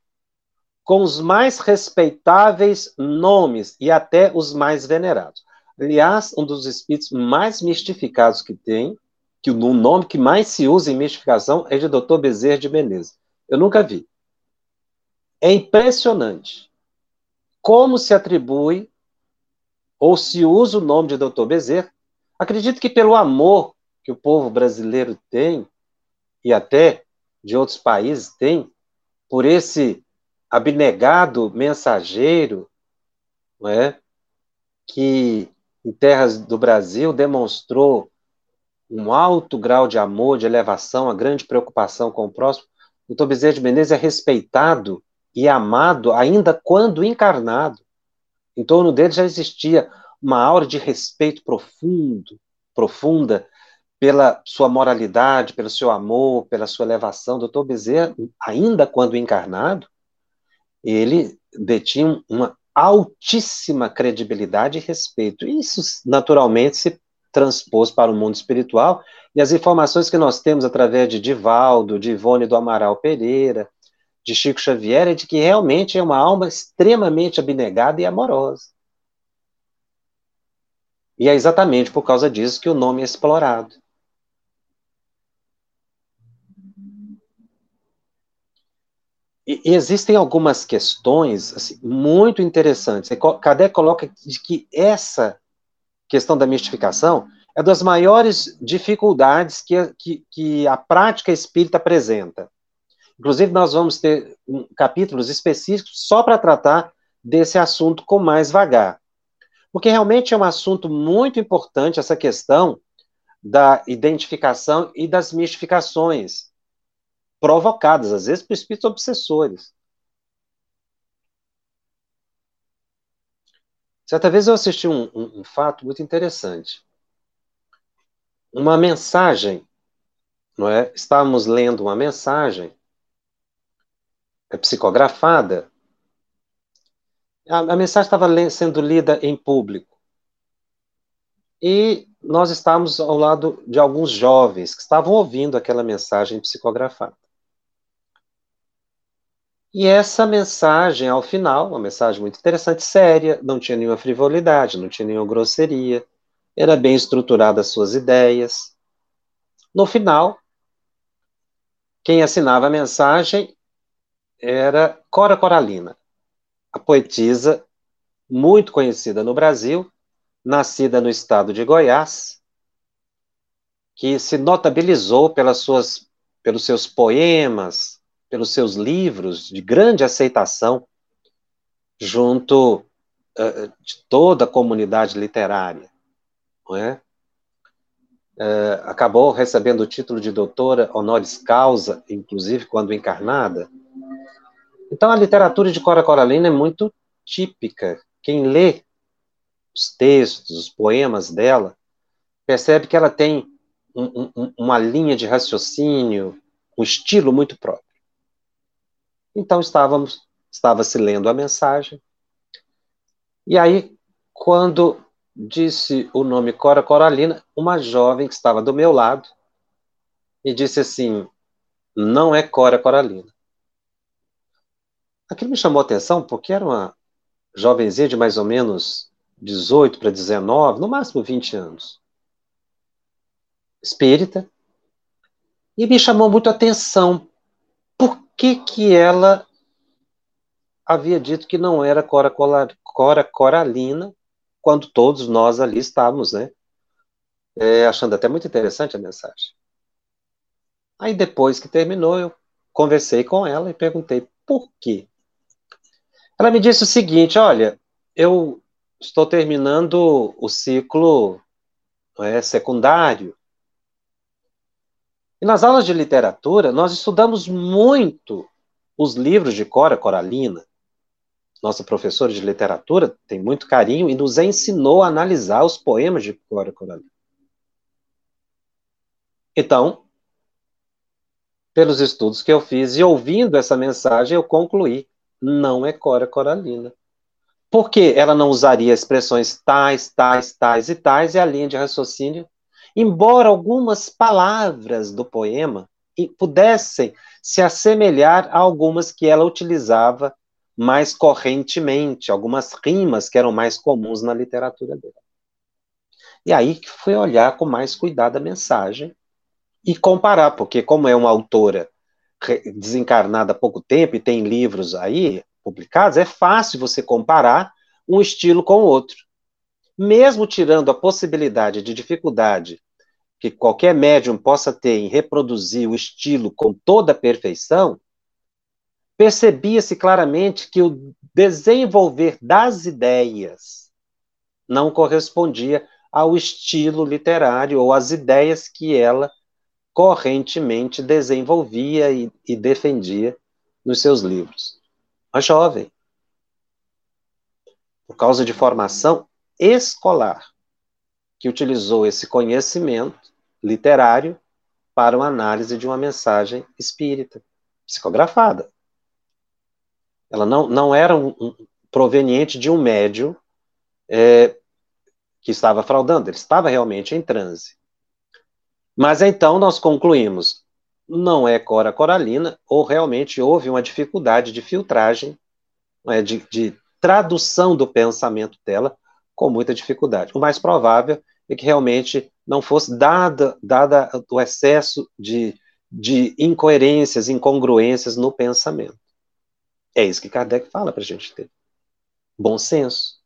com os mais respeitáveis nomes e até os mais venerados. Aliás, um dos espíritos mais mistificados que tem, que o nome que mais se usa em mistificação é de Dr. Bezerra de Menezes. Eu nunca vi. É impressionante como se atribui ou se usa o nome de Dr. Bezerra. Acredito que pelo amor que o povo brasileiro tem, e até de outros países tem, por esse abnegado mensageiro, não é? que em terras do Brasil demonstrou um alto grau de amor, de elevação, a grande preocupação com o próximo. O Dr. Bezerra de Menezes é respeitado e amado ainda quando encarnado. Em torno dele já existia uma aura de respeito profundo, profunda, pela sua moralidade, pelo seu amor, pela sua elevação. Doutor Bezerra, ainda quando encarnado, ele detinha uma altíssima credibilidade e respeito. Isso, naturalmente, se transpôs para o mundo espiritual, e as informações que nós temos através de Divaldo, de Ivone do Amaral Pereira, de Chico Xavier, é de que realmente é uma alma extremamente abnegada e amorosa. E é exatamente por causa disso que o nome é explorado. E, existem algumas questões assim, muito interessantes. Kardec coloca de que essa questão da mistificação é das maiores dificuldades que a, que, que a prática espírita apresenta. Inclusive, nós vamos ter um, capítulos específicos só para tratar desse assunto com mais vagar. Porque realmente é um assunto muito importante essa questão da identificação e das mistificações provocadas, às vezes por espíritos obsessores. Certa vez eu assisti um, um, um fato muito interessante. Uma mensagem, não é? Estávamos lendo uma mensagem é psicografada. A, a mensagem estava sendo lida em público. E nós estávamos ao lado de alguns jovens que estavam ouvindo aquela mensagem psicografada. E essa mensagem, ao final, uma mensagem muito interessante, séria, não tinha nenhuma frivolidade, não tinha nenhuma grosseria, era bem estruturada as suas ideias. No final, quem assinava a mensagem era Cora Coralina, a poetisa muito conhecida no Brasil, nascida no estado de Goiás, que se notabilizou pelas suas, pelos seus poemas, pelos seus livros de grande aceitação junto uh, de toda a comunidade literária, não é? Uh, acabou recebendo o título de doutora honoris causa, inclusive quando encarnada. Então a literatura de Cora Coralina é muito típica. Quem lê os textos, os poemas dela, percebe que ela tem um, um, uma linha de raciocínio, um estilo muito próprio. Então estávamos, estava se lendo a mensagem. E aí, quando disse o nome Cora Coralina, uma jovem que estava do meu lado me disse assim: não é Cora Coralina. Aquilo me chamou a atenção porque era uma jovenzinha de mais ou menos 18 para 19, no máximo 20 anos. Espírita. E me chamou muito a atenção que, que ela havia dito que não era Cora, Cora Coralina, quando todos nós ali estávamos, né? É, achando até muito interessante a mensagem. Aí depois que terminou, eu conversei com ela e perguntei por quê. Ela me disse o seguinte: olha, eu estou terminando o ciclo é, secundário e nas aulas de literatura, nós estudamos muito os livros de Cora Coralina. Nossa professora de literatura tem muito carinho e nos ensinou a analisar os poemas de Cora Coralina. Então, pelos estudos que eu fiz e ouvindo essa mensagem, eu concluí: não é Cora Coralina. Por que ela não usaria expressões tais, tais, tais e tais e a linha de raciocínio embora algumas palavras do poema pudessem se assemelhar a algumas que ela utilizava mais correntemente, algumas rimas que eram mais comuns na literatura dela. E aí que foi olhar com mais cuidado a mensagem e comparar, porque como é uma autora desencarnada há pouco tempo e tem livros aí publicados, é fácil você comparar um estilo com o outro mesmo tirando a possibilidade de dificuldade que qualquer médium possa ter em reproduzir o estilo com toda a perfeição, percebia-se claramente que o desenvolver das ideias não correspondia ao estilo literário ou às ideias que ela correntemente desenvolvia e, e defendia nos seus livros. Uma jovem, por causa de formação escolar que utilizou esse conhecimento literário para uma análise de uma mensagem espírita, psicografada. Ela não, não era um, um, proveniente de um médium é, que estava fraudando, ele estava realmente em transe. Mas então nós concluímos, não é Cora Coralina, ou realmente houve uma dificuldade de filtragem, é, de, de tradução do pensamento dela com muita dificuldade. O mais provável é que realmente não fosse dada, dada o excesso de, de incoerências, incongruências no pensamento. É isso que Kardec fala para a gente ter. Bom senso.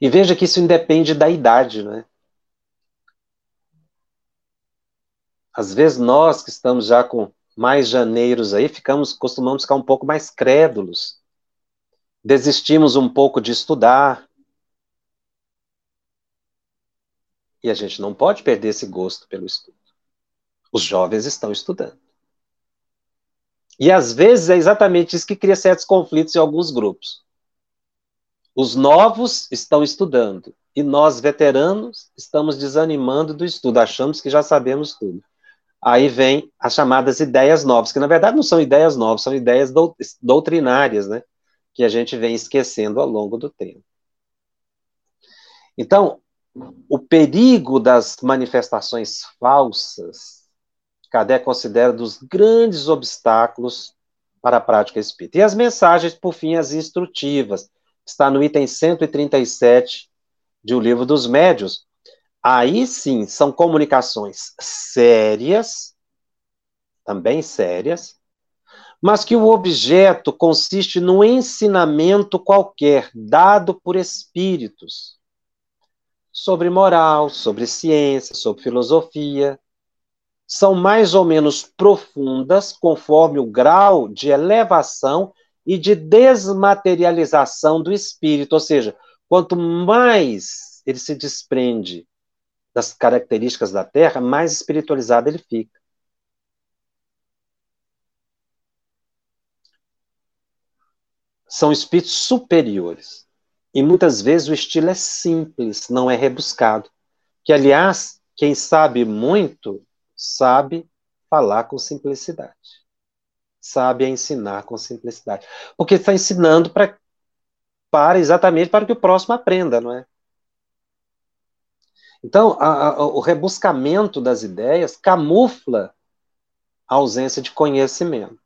E veja que isso independe da idade, né? Às vezes nós que estamos já com mais janeiros aí, ficamos, costumamos ficar um pouco mais crédulos. Desistimos um pouco de estudar, A gente não pode perder esse gosto pelo estudo. Os jovens estão estudando. E às vezes é exatamente isso que cria certos conflitos em alguns grupos. Os novos estão estudando e nós, veteranos, estamos desanimando do estudo, achamos que já sabemos tudo. Aí vem as chamadas ideias novas, que na verdade não são ideias novas, são ideias doutrinárias, né? Que a gente vem esquecendo ao longo do tempo. Então, o perigo das manifestações falsas, Kardec considera dos grandes obstáculos para a prática espírita. E as mensagens, por fim, as instrutivas, está no item 137 de O Livro dos Médios. Aí sim, são comunicações sérias, também sérias, mas que o objeto consiste num ensinamento qualquer dado por espíritos sobre moral, sobre ciência, sobre filosofia. São mais ou menos profundas conforme o grau de elevação e de desmaterialização do espírito, ou seja, quanto mais ele se desprende das características da Terra, mais espiritualizado ele fica. São espíritos superiores. E muitas vezes o estilo é simples, não é rebuscado. Que, aliás, quem sabe muito, sabe falar com simplicidade. Sabe ensinar com simplicidade. Porque está ensinando pra, para exatamente para que o próximo aprenda, não é? Então, a, a, o rebuscamento das ideias camufla a ausência de conhecimento.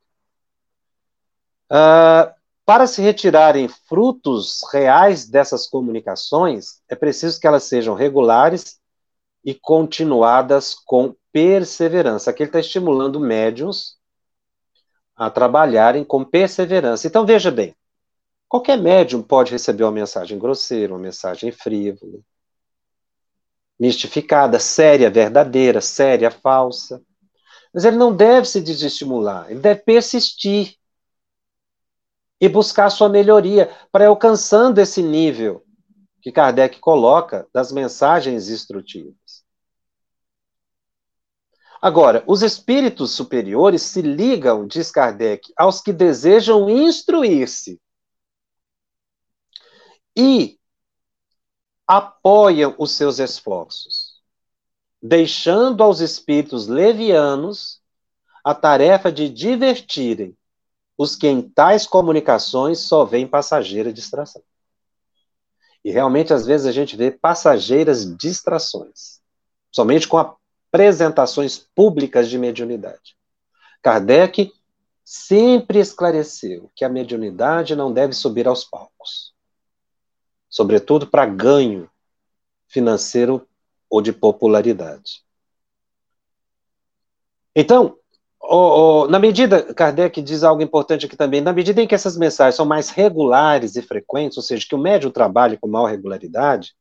Uh, para se retirarem frutos reais dessas comunicações, é preciso que elas sejam regulares e continuadas com perseverança. Aqui ele está estimulando médiums a trabalharem com perseverança. Então, veja bem, qualquer médium pode receber uma mensagem grosseira, uma mensagem frívola, mistificada, séria, verdadeira, séria, falsa. Mas ele não deve se desestimular, ele deve persistir e buscar sua melhoria para alcançando esse nível que Kardec coloca das mensagens instrutivas. Agora, os espíritos superiores se ligam, diz Kardec, aos que desejam instruir-se e apoiam os seus esforços, deixando aos espíritos levianos a tarefa de divertirem os que em tais comunicações só veem passageira distração. E realmente, às vezes, a gente vê passageiras distrações, somente com apresentações públicas de mediunidade. Kardec sempre esclareceu que a mediunidade não deve subir aos palcos, sobretudo para ganho financeiro ou de popularidade. Então, Oh, oh, na medida, Kardec diz algo importante aqui também, na medida em que essas mensagens são mais regulares e frequentes, ou seja, que o médium trabalhe com maior regularidade,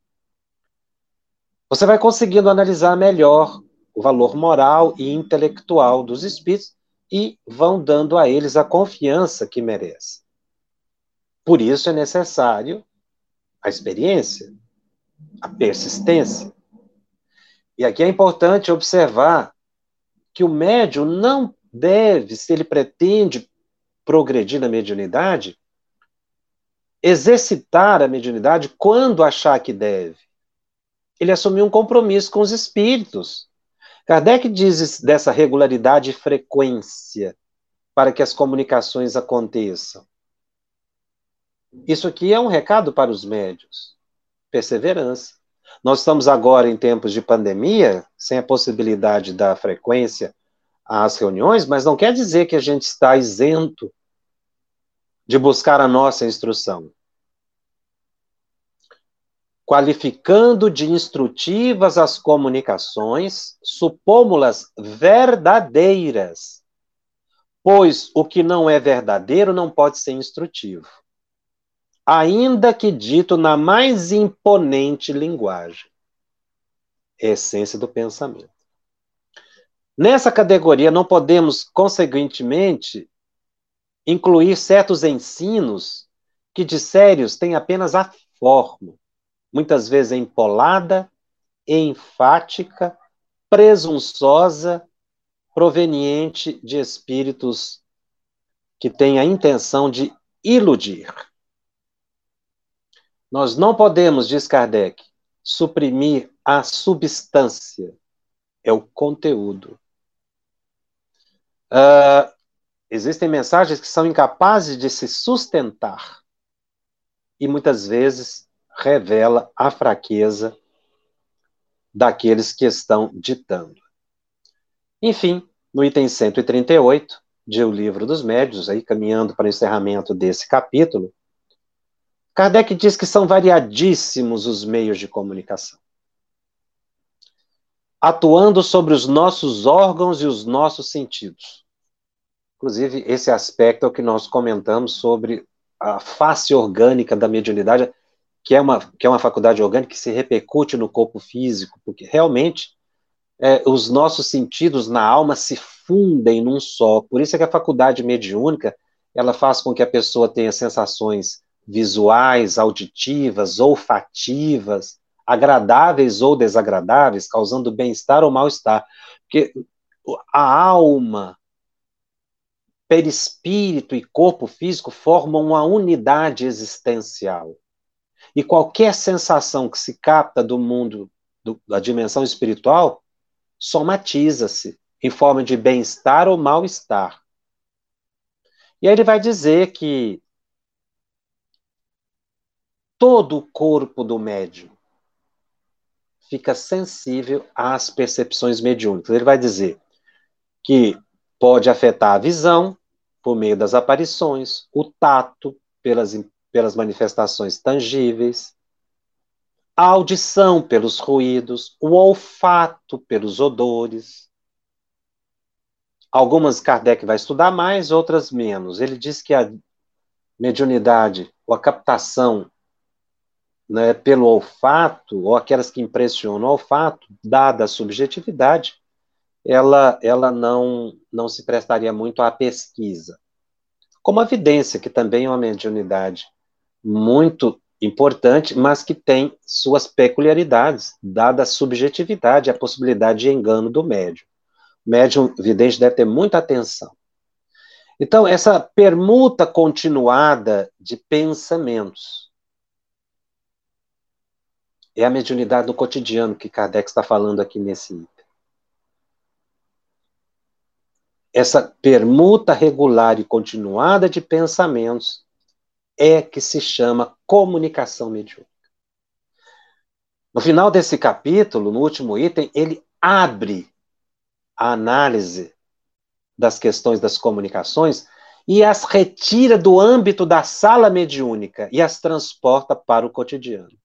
você vai conseguindo analisar melhor o valor moral e intelectual dos espíritos e vão dando a eles a confiança que merecem. Por isso é necessário a experiência, a persistência. E aqui é importante observar que o médium não deve, se ele pretende progredir na mediunidade, exercitar a mediunidade quando achar que deve. Ele assumiu um compromisso com os espíritos. Kardec diz dessa regularidade e frequência para que as comunicações aconteçam. Isso aqui é um recado para os médios. Perseverança. Nós estamos agora em tempos de pandemia, sem a possibilidade da frequência às reuniões, mas não quer dizer que a gente está isento de buscar a nossa instrução. Qualificando de instrutivas as comunicações, supômo-las verdadeiras, pois o que não é verdadeiro não pode ser instrutivo ainda que dito na mais imponente linguagem. Essência do pensamento. Nessa categoria, não podemos, consequentemente, incluir certos ensinos que de sérios têm apenas a forma, muitas vezes empolada, enfática, presunçosa, proveniente de espíritos que têm a intenção de iludir. Nós não podemos, diz Kardec, suprimir a substância, é o conteúdo. Uh, existem mensagens que são incapazes de se sustentar e muitas vezes revela a fraqueza daqueles que estão ditando. Enfim, no item 138, de O Livro dos Médios, aí caminhando para o encerramento desse capítulo, Kardec diz que são variadíssimos os meios de comunicação, atuando sobre os nossos órgãos e os nossos sentidos. Inclusive, esse aspecto é o que nós comentamos sobre a face orgânica da mediunidade, que é uma, que é uma faculdade orgânica que se repercute no corpo físico, porque realmente é, os nossos sentidos na alma se fundem num só. Por isso é que a faculdade mediúnica ela faz com que a pessoa tenha sensações visuais, auditivas, olfativas, agradáveis ou desagradáveis, causando bem-estar ou mal-estar. Porque a alma, perispírito e corpo físico formam uma unidade existencial. E qualquer sensação que se capta do mundo, do, da dimensão espiritual, somatiza-se em forma de bem-estar ou mal-estar. E aí ele vai dizer que todo o corpo do médium fica sensível às percepções mediúnicas. Ele vai dizer que pode afetar a visão por meio das aparições, o tato pelas, pelas manifestações tangíveis, a audição pelos ruídos, o olfato pelos odores. Algumas Kardec vai estudar mais, outras menos. Ele diz que a mediunidade, ou a captação né, pelo olfato, ou aquelas que impressionam o olfato, dada a subjetividade, ela, ela não, não se prestaria muito à pesquisa. Como a evidência, que também é uma mediunidade muito importante, mas que tem suas peculiaridades, dada a subjetividade, a possibilidade de engano do médium. O médium vidente deve ter muita atenção. Então, essa permuta continuada de pensamentos, é a mediunidade do cotidiano que Kardec está falando aqui nesse item. Essa permuta regular e continuada de pensamentos é que se chama comunicação mediúnica. No final desse capítulo, no último item, ele abre a análise das questões das comunicações e as retira do âmbito da sala mediúnica e as transporta para o cotidiano.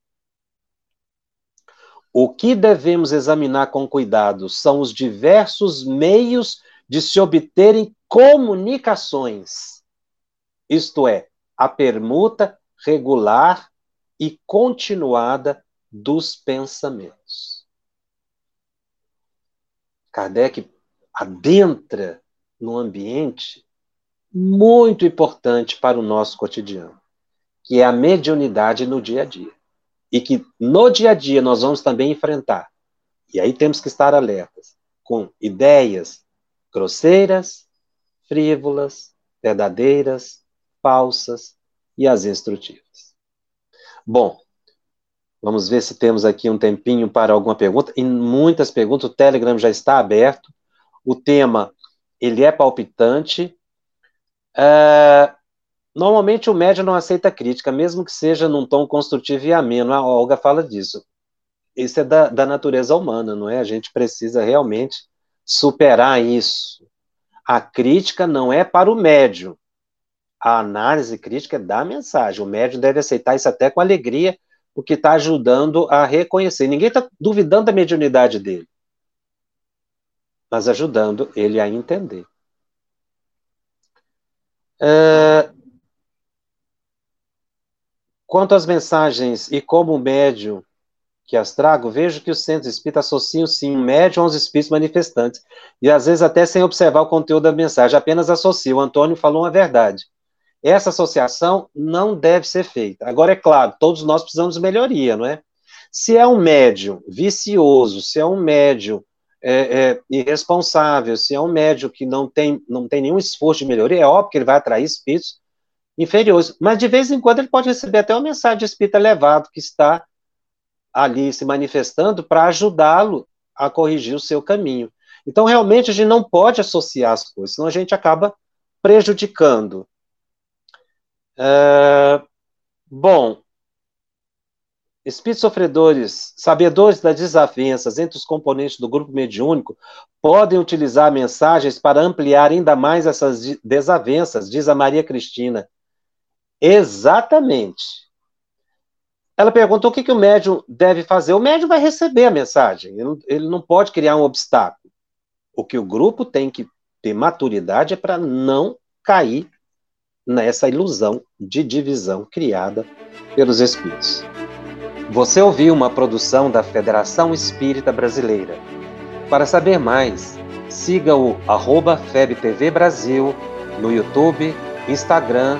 O que devemos examinar com cuidado são os diversos meios de se obterem comunicações, isto é, a permuta regular e continuada dos pensamentos. Kardec adentra num ambiente muito importante para o nosso cotidiano, que é a mediunidade no dia a dia e que no dia a dia nós vamos também enfrentar. E aí temos que estar alertas com ideias grosseiras, frívolas, verdadeiras, falsas e as instrutivas. Bom, vamos ver se temos aqui um tempinho para alguma pergunta. E muitas perguntas, o Telegram já está aberto. O tema, ele é palpitante. Uh, Normalmente o médium não aceita crítica, mesmo que seja num tom construtivo e ameno. A Olga fala disso. Isso é da, da natureza humana, não é? A gente precisa realmente superar isso. A crítica não é para o médium. A análise crítica é da mensagem. O médium deve aceitar isso até com alegria, porque está ajudando a reconhecer. Ninguém está duvidando da mediunidade dele, mas ajudando ele a entender. Uh, Quanto às mensagens e como médium que as trago, vejo que os centros espíritas associam sim o médium aos espíritos manifestantes, e às vezes até sem observar o conteúdo da mensagem, apenas associam. O Antônio falou uma verdade. Essa associação não deve ser feita. Agora, é claro, todos nós precisamos de melhoria, não é? Se é um médium vicioso, se é um médium é, é, irresponsável, se é um médium que não tem, não tem nenhum esforço de melhoria, é óbvio que ele vai atrair espíritos inferiores. Mas de vez em quando ele pode receber até uma mensagem de espírito elevado que está ali se manifestando para ajudá-lo a corrigir o seu caminho. Então, realmente, a gente não pode associar as coisas, senão a gente acaba prejudicando. É, bom, espíritos sofredores, sabedores das desavenças entre os componentes do grupo mediúnico, podem utilizar mensagens para ampliar ainda mais essas desavenças, diz a Maria Cristina. Exatamente. Ela perguntou o que, que o médium deve fazer. O médium vai receber a mensagem, ele não, ele não pode criar um obstáculo. O que o grupo tem que ter maturidade é para não cair nessa ilusão de divisão criada pelos espíritos. Você ouviu uma produção da Federação Espírita Brasileira. Para saber mais, siga o FebTV Brasil no YouTube, Instagram